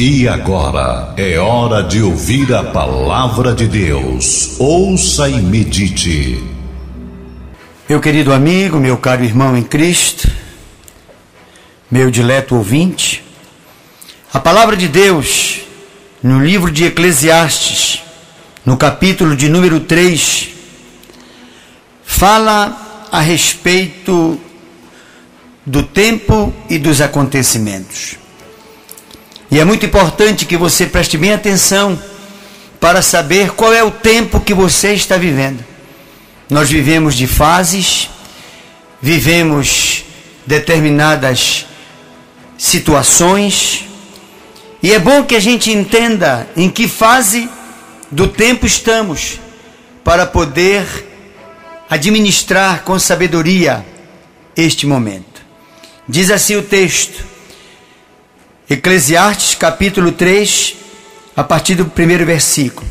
E agora é hora de ouvir a palavra de Deus. Ouça e medite. Meu querido amigo, meu caro irmão em Cristo, meu dileto ouvinte, a palavra de Deus no livro de Eclesiastes, no capítulo de número 3, fala a respeito do tempo e dos acontecimentos. E é muito importante que você preste bem atenção para saber qual é o tempo que você está vivendo. Nós vivemos de fases, vivemos determinadas situações, e é bom que a gente entenda em que fase do tempo estamos para poder administrar com sabedoria este momento. Diz assim o texto: Eclesiastes capítulo 3, a partir do primeiro versículo.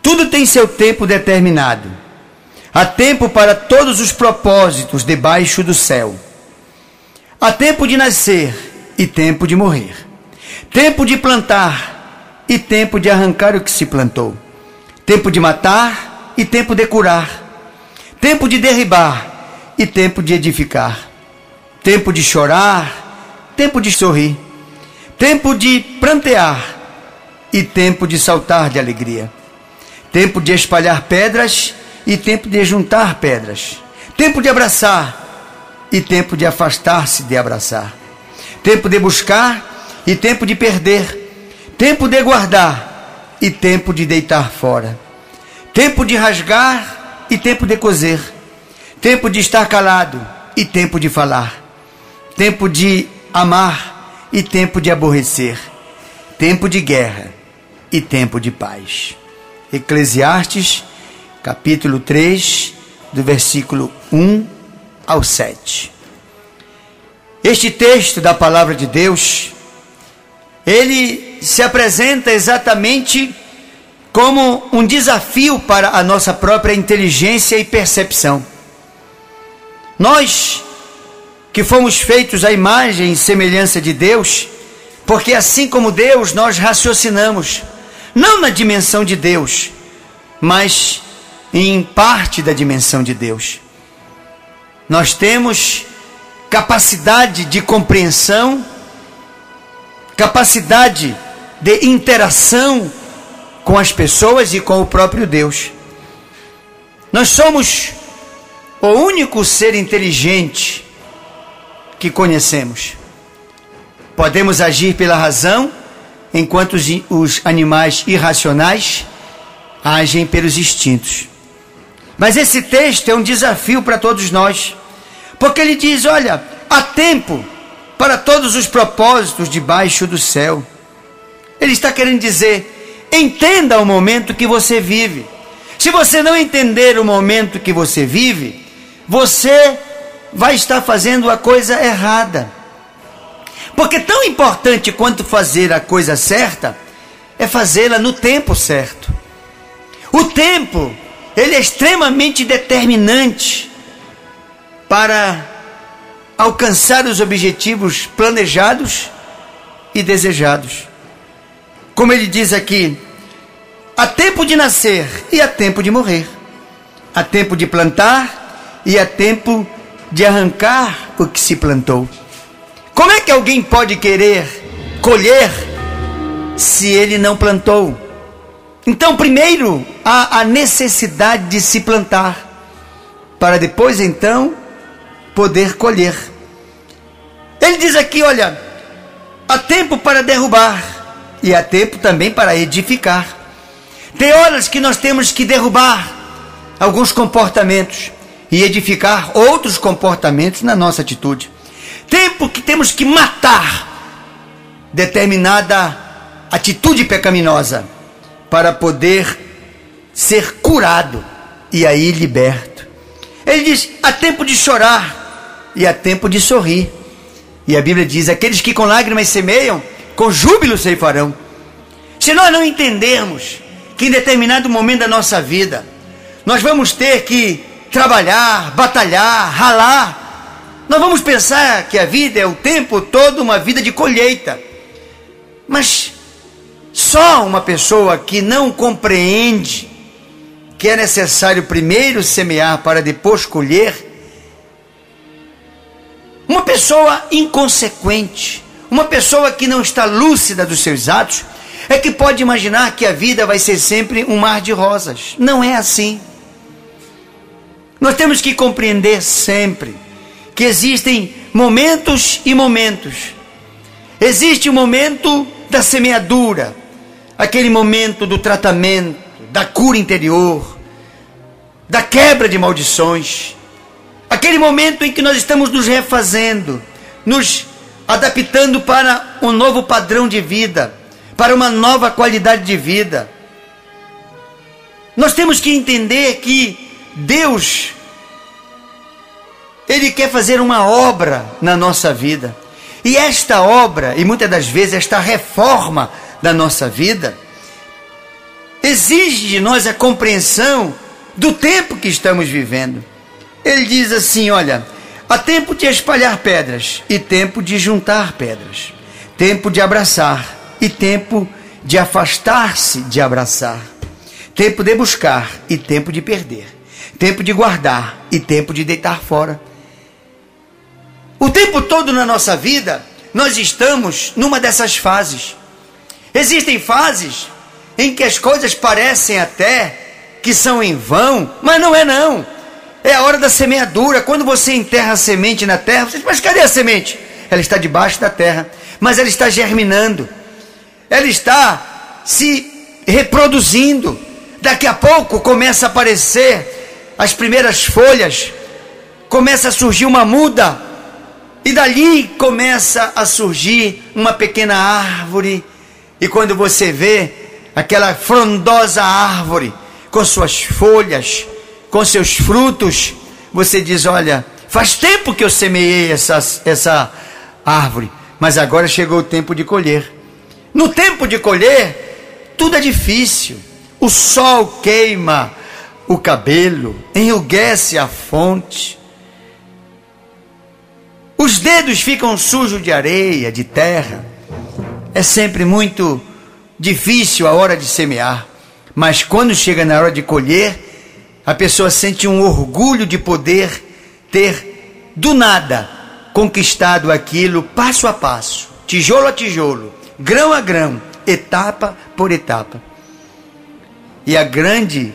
Tudo tem seu tempo determinado. Há tempo para todos os propósitos debaixo do céu. Há tempo de nascer e tempo de morrer. Tempo de plantar e tempo de arrancar o que se plantou. Tempo de matar e tempo de curar. Tempo de derribar e tempo de edificar. Tempo de chorar, tempo de sorrir tempo de prantear e tempo de saltar de alegria, tempo de espalhar pedras e tempo de juntar pedras, tempo de abraçar e tempo de afastar-se de abraçar, tempo de buscar e tempo de perder, tempo de guardar e tempo de deitar fora, tempo de rasgar e tempo de coser, tempo de estar calado e tempo de falar, tempo de amar e tempo de aborrecer, tempo de guerra e tempo de paz. Eclesiastes, capítulo 3, do versículo 1 ao 7. Este texto da palavra de Deus, ele se apresenta exatamente como um desafio para a nossa própria inteligência e percepção. Nós que fomos feitos à imagem e semelhança de Deus, porque assim como Deus nós raciocinamos, não na dimensão de Deus, mas em parte da dimensão de Deus. Nós temos capacidade de compreensão, capacidade de interação com as pessoas e com o próprio Deus. Nós somos o único ser inteligente que conhecemos. Podemos agir pela razão, enquanto os, os animais irracionais agem pelos instintos. Mas esse texto é um desafio para todos nós, porque ele diz: olha, há tempo para todos os propósitos debaixo do céu. Ele está querendo dizer: entenda o momento que você vive. Se você não entender o momento que você vive, você vai estar fazendo a coisa errada. Porque tão importante quanto fazer a coisa certa é fazê-la no tempo certo. O tempo, ele é extremamente determinante para alcançar os objetivos planejados e desejados. Como ele diz aqui, há tempo de nascer e há tempo de morrer. Há tempo de plantar e há tempo de de arrancar o que se plantou. Como é que alguém pode querer colher se ele não plantou? Então, primeiro há a necessidade de se plantar, para depois então poder colher. Ele diz aqui: olha, há tempo para derrubar e há tempo também para edificar. Tem horas que nós temos que derrubar alguns comportamentos e edificar outros comportamentos na nossa atitude. Tempo que temos que matar determinada atitude pecaminosa para poder ser curado e aí liberto. Ele diz: há tempo de chorar e há tempo de sorrir. E a Bíblia diz: aqueles que com lágrimas semeiam, com júbilo ceifarão. Se nós não entendermos que em determinado momento da nossa vida nós vamos ter que trabalhar, batalhar, ralar. Nós vamos pensar que a vida é o tempo todo uma vida de colheita. Mas só uma pessoa que não compreende que é necessário primeiro semear para depois colher, uma pessoa inconsequente, uma pessoa que não está lúcida dos seus atos, é que pode imaginar que a vida vai ser sempre um mar de rosas. Não é assim. Nós temos que compreender sempre que existem momentos e momentos. Existe o momento da semeadura, aquele momento do tratamento, da cura interior, da quebra de maldições, aquele momento em que nós estamos nos refazendo, nos adaptando para um novo padrão de vida, para uma nova qualidade de vida. Nós temos que entender que Deus ele quer fazer uma obra na nossa vida. E esta obra, e muitas das vezes esta reforma da nossa vida, exige de nós a compreensão do tempo que estamos vivendo. Ele diz assim: olha, há tempo de espalhar pedras e tempo de juntar pedras, tempo de abraçar e tempo de afastar-se de abraçar, tempo de buscar e tempo de perder, tempo de guardar e tempo de deitar fora o tempo todo na nossa vida, nós estamos numa dessas fases. Existem fases em que as coisas parecem até que são em vão, mas não é não. É a hora da semeadura. Quando você enterra a semente na terra, você diz, mas cadê a semente? Ela está debaixo da terra, mas ela está germinando. Ela está se reproduzindo. Daqui a pouco começa a aparecer as primeiras folhas, começa a surgir uma muda e dali começa a surgir uma pequena árvore. E quando você vê aquela frondosa árvore com suas folhas, com seus frutos, você diz: Olha, faz tempo que eu semeei essa, essa árvore, mas agora chegou o tempo de colher. No tempo de colher, tudo é difícil. O sol queima o cabelo, enrugece a fonte, os dedos ficam sujos de areia, de terra. É sempre muito difícil a hora de semear, mas quando chega na hora de colher, a pessoa sente um orgulho de poder ter do nada conquistado aquilo passo a passo, tijolo a tijolo, grão a grão, etapa por etapa. E a grande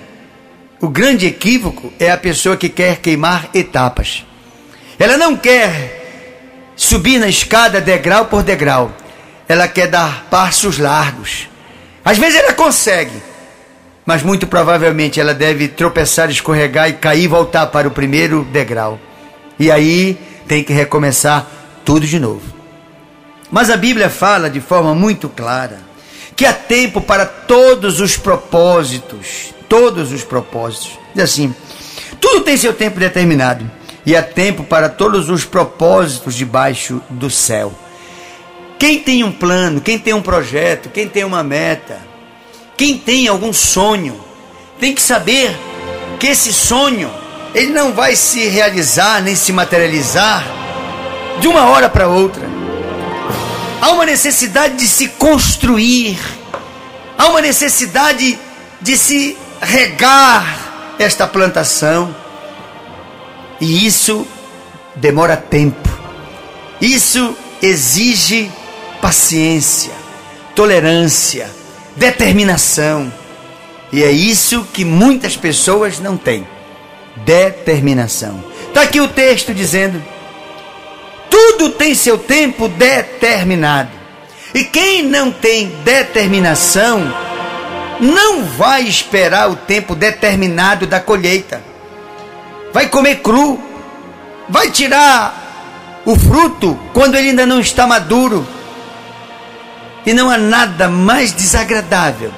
o grande equívoco é a pessoa que quer queimar etapas. Ela não quer subir na escada degrau por degrau. Ela quer dar passos largos. Às vezes ela consegue, mas muito provavelmente ela deve tropeçar, escorregar e cair e voltar para o primeiro degrau. E aí tem que recomeçar tudo de novo. Mas a Bíblia fala de forma muito clara que há tempo para todos os propósitos, todos os propósitos. Diz assim: tudo tem seu tempo determinado e há tempo para todos os propósitos debaixo do céu. Quem tem um plano, quem tem um projeto, quem tem uma meta, quem tem algum sonho, tem que saber que esse sonho ele não vai se realizar nem se materializar de uma hora para outra. Há uma necessidade de se construir, há uma necessidade de se regar esta plantação e isso demora tempo. Isso exige paciência, tolerância, determinação. E é isso que muitas pessoas não têm: determinação. Está aqui o texto dizendo: tudo tem seu tempo determinado. E quem não tem determinação, não vai esperar o tempo determinado da colheita. Vai comer cru, vai tirar o fruto quando ele ainda não está maduro. E não há nada mais desagradável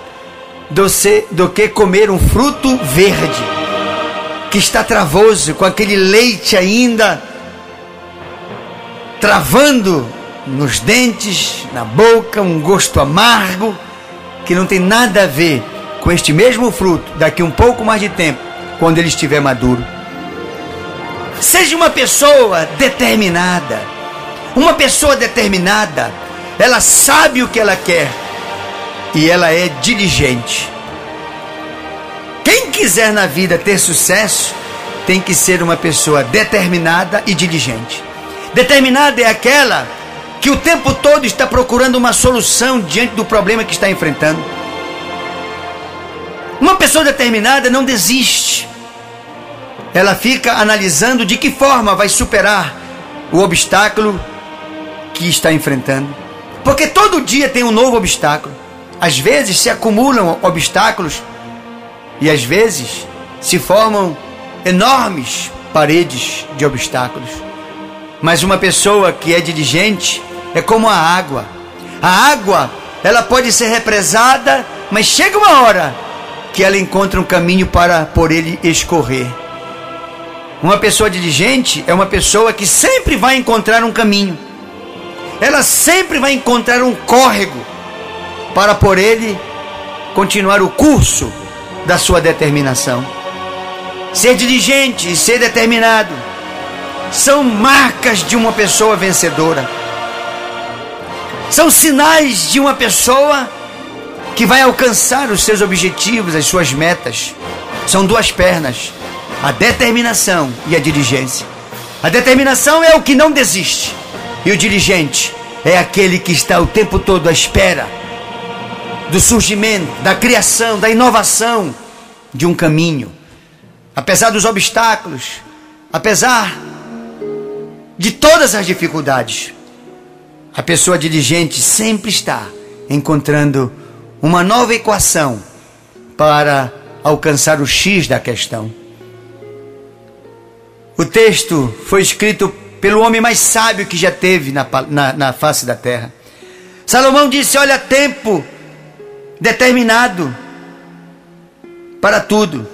do, do que comer um fruto verde, que está travoso, com aquele leite ainda travando nos dentes, na boca, um gosto amargo, que não tem nada a ver com este mesmo fruto daqui um pouco mais de tempo, quando ele estiver maduro. Seja uma pessoa determinada. Uma pessoa determinada ela sabe o que ela quer e ela é diligente. Quem quiser na vida ter sucesso, tem que ser uma pessoa determinada e diligente. Determinada é aquela que o tempo todo está procurando uma solução diante do problema que está enfrentando. Uma pessoa determinada não desiste. Ela fica analisando de que forma vai superar o obstáculo que está enfrentando. Porque todo dia tem um novo obstáculo. Às vezes se acumulam obstáculos e às vezes se formam enormes paredes de obstáculos. Mas uma pessoa que é diligente é como a água. A água, ela pode ser represada, mas chega uma hora que ela encontra um caminho para por ele escorrer. Uma pessoa diligente é uma pessoa que sempre vai encontrar um caminho. Ela sempre vai encontrar um córrego para por ele continuar o curso da sua determinação. Ser diligente e ser determinado são marcas de uma pessoa vencedora. São sinais de uma pessoa que vai alcançar os seus objetivos, as suas metas. São duas pernas: a determinação e a diligência. A determinação é o que não desiste, e o diligente é aquele que está o tempo todo à espera do surgimento, da criação, da inovação de um caminho. Apesar dos obstáculos, apesar de todas as dificuldades, a pessoa diligente sempre está encontrando uma nova equação para alcançar o X da questão. O texto foi escrito pelo homem mais sábio que já teve na, na, na face da terra. Salomão disse: Olha, tempo determinado para tudo.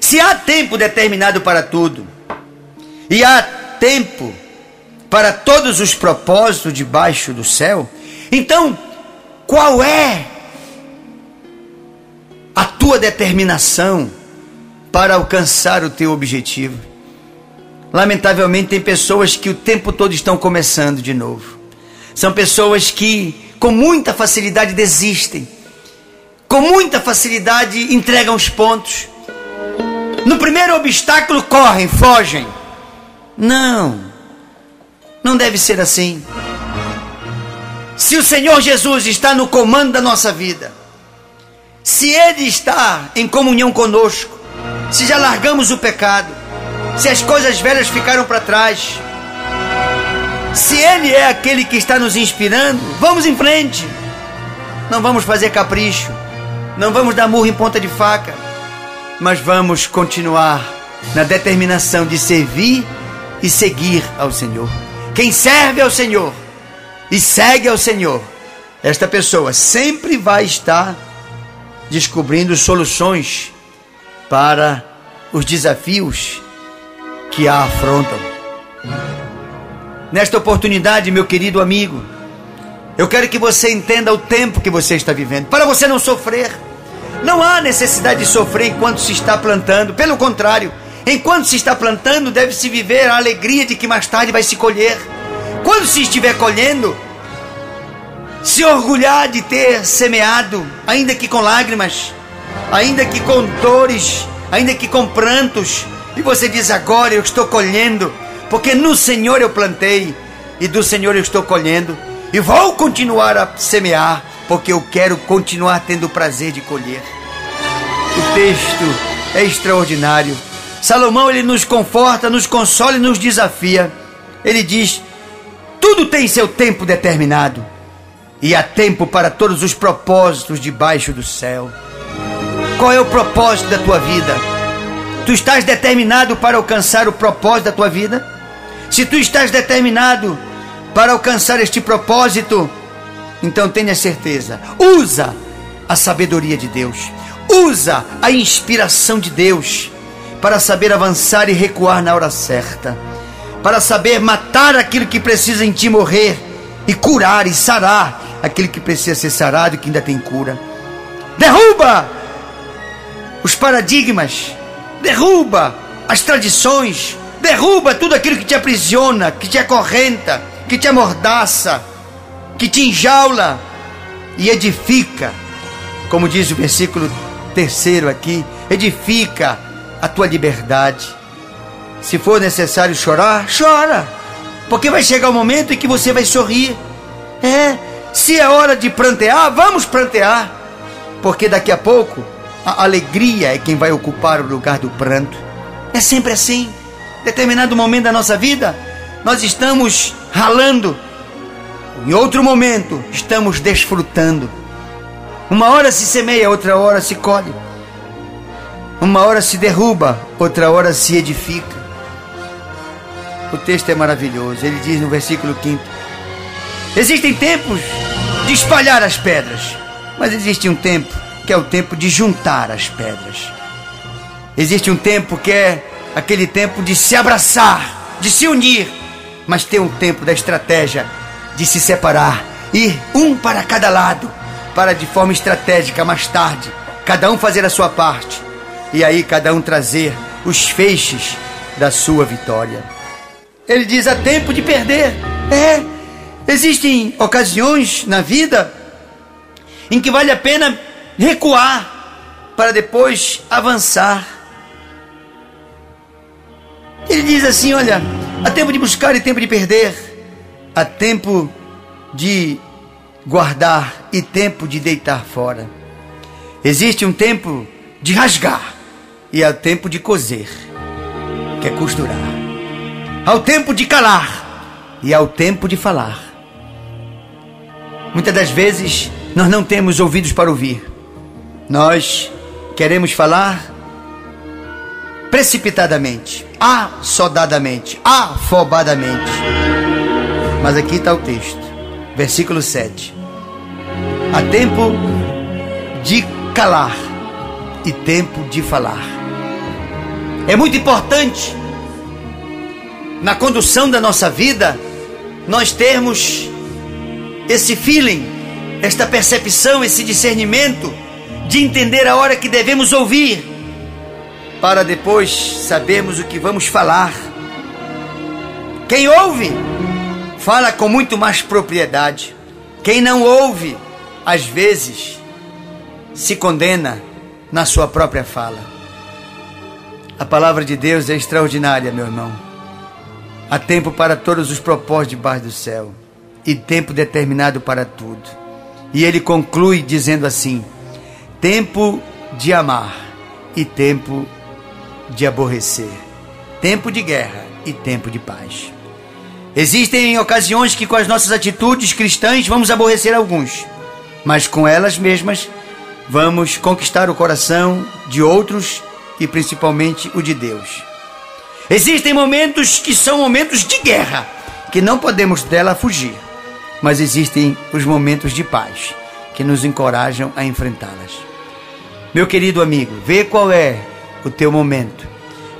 Se há tempo determinado para tudo, e há tempo para todos os propósitos debaixo do céu, então qual é a tua determinação para alcançar o teu objetivo? Lamentavelmente, tem pessoas que o tempo todo estão começando de novo. São pessoas que com muita facilidade desistem, com muita facilidade entregam os pontos. No primeiro obstáculo correm, fogem. Não, não deve ser assim. Se o Senhor Jesus está no comando da nossa vida, se Ele está em comunhão conosco, se já largamos o pecado, se as coisas velhas ficaram para trás, se Ele é aquele que está nos inspirando, vamos em frente. Não vamos fazer capricho, não vamos dar murro em ponta de faca, mas vamos continuar na determinação de servir e seguir ao Senhor. Quem serve ao Senhor e segue ao Senhor, esta pessoa sempre vai estar descobrindo soluções para os desafios que a afrontam. Nesta oportunidade, meu querido amigo, eu quero que você entenda o tempo que você está vivendo, para você não sofrer. Não há necessidade de sofrer enquanto se está plantando, pelo contrário, enquanto se está plantando, deve-se viver a alegria de que mais tarde vai se colher. Quando se estiver colhendo, se orgulhar de ter semeado, ainda que com lágrimas, ainda que com dores, ainda que com prantos, e você diz agora eu estou colhendo porque no Senhor eu plantei e do Senhor eu estou colhendo e vou continuar a semear, porque eu quero continuar tendo o prazer de colher. O texto é extraordinário. Salomão ele nos conforta, nos consola e nos desafia. Ele diz: tudo tem seu tempo determinado e há tempo para todos os propósitos debaixo do céu. Qual é o propósito da tua vida? Tu estás determinado para alcançar o propósito da tua vida? Se tu estás determinado para alcançar este propósito, então tenha certeza, usa a sabedoria de Deus, usa a inspiração de Deus para saber avançar e recuar na hora certa, para saber matar aquilo que precisa em ti morrer e curar e sarar aquilo que precisa ser sarado e que ainda tem cura. Derruba os paradigmas, derruba as tradições, Derruba tudo aquilo que te aprisiona, que te acorrenta, que te amordaça. que te enjaula e edifica, como diz o versículo terceiro aqui, edifica a tua liberdade. Se for necessário chorar, chora, porque vai chegar o momento em que você vai sorrir. É, se é hora de prantear, vamos prantear, porque daqui a pouco a alegria é quem vai ocupar o lugar do pranto. É sempre assim. Determinado momento da nossa vida, nós estamos ralando. Em outro momento, estamos desfrutando. Uma hora se semeia, outra hora se colhe. Uma hora se derruba, outra hora se edifica. O texto é maravilhoso. Ele diz no versículo 5: Existem tempos de espalhar as pedras, mas existe um tempo que é o tempo de juntar as pedras. Existe um tempo que é aquele tempo de se abraçar, de se unir, mas tem um tempo da estratégia de se separar, ir um para cada lado, para de forma estratégica mais tarde, cada um fazer a sua parte e aí cada um trazer os feixes da sua vitória. Ele diz: há tempo de perder. É, existem ocasiões na vida em que vale a pena recuar para depois avançar. Ele diz assim: olha, há tempo de buscar e tempo de perder, há tempo de guardar e tempo de deitar fora. Existe um tempo de rasgar e há tempo de coser, que é costurar. Há o tempo de calar e há o tempo de falar. Muitas das vezes nós não temos ouvidos para ouvir. Nós queremos falar precipitadamente, assodadamente, afobadamente. Mas aqui está o texto, versículo 7. Há tempo de calar e tempo de falar. É muito importante na condução da nossa vida nós termos esse feeling, esta percepção, esse discernimento de entender a hora que devemos ouvir, para depois sabermos o que vamos falar. Quem ouve, fala com muito mais propriedade. Quem não ouve, às vezes, se condena na sua própria fala. A palavra de Deus é extraordinária, meu irmão. Há tempo para todos os propósitos debaixo do céu e tempo determinado para tudo. E ele conclui dizendo assim: tempo de amar e tempo de aborrecer, tempo de guerra e tempo de paz. Existem ocasiões que com as nossas atitudes cristãs vamos aborrecer alguns, mas com elas mesmas vamos conquistar o coração de outros e principalmente o de Deus. Existem momentos que são momentos de guerra, que não podemos dela fugir, mas existem os momentos de paz, que nos encorajam a enfrentá-las. Meu querido amigo, vê qual é o teu momento,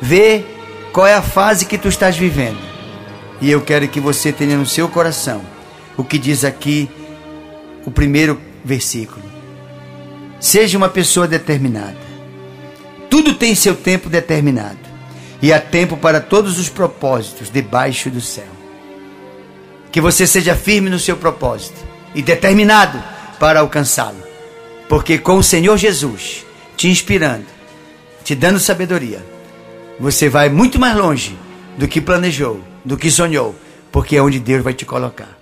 vê qual é a fase que tu estás vivendo, e eu quero que você tenha no seu coração o que diz aqui o primeiro versículo. Seja uma pessoa determinada. Tudo tem seu tempo determinado. E há tempo para todos os propósitos debaixo do céu. Que você seja firme no seu propósito e determinado para alcançá-lo. Porque com o Senhor Jesus te inspirando, te dando sabedoria, você vai muito mais longe do que planejou, do que sonhou, porque é onde Deus vai te colocar.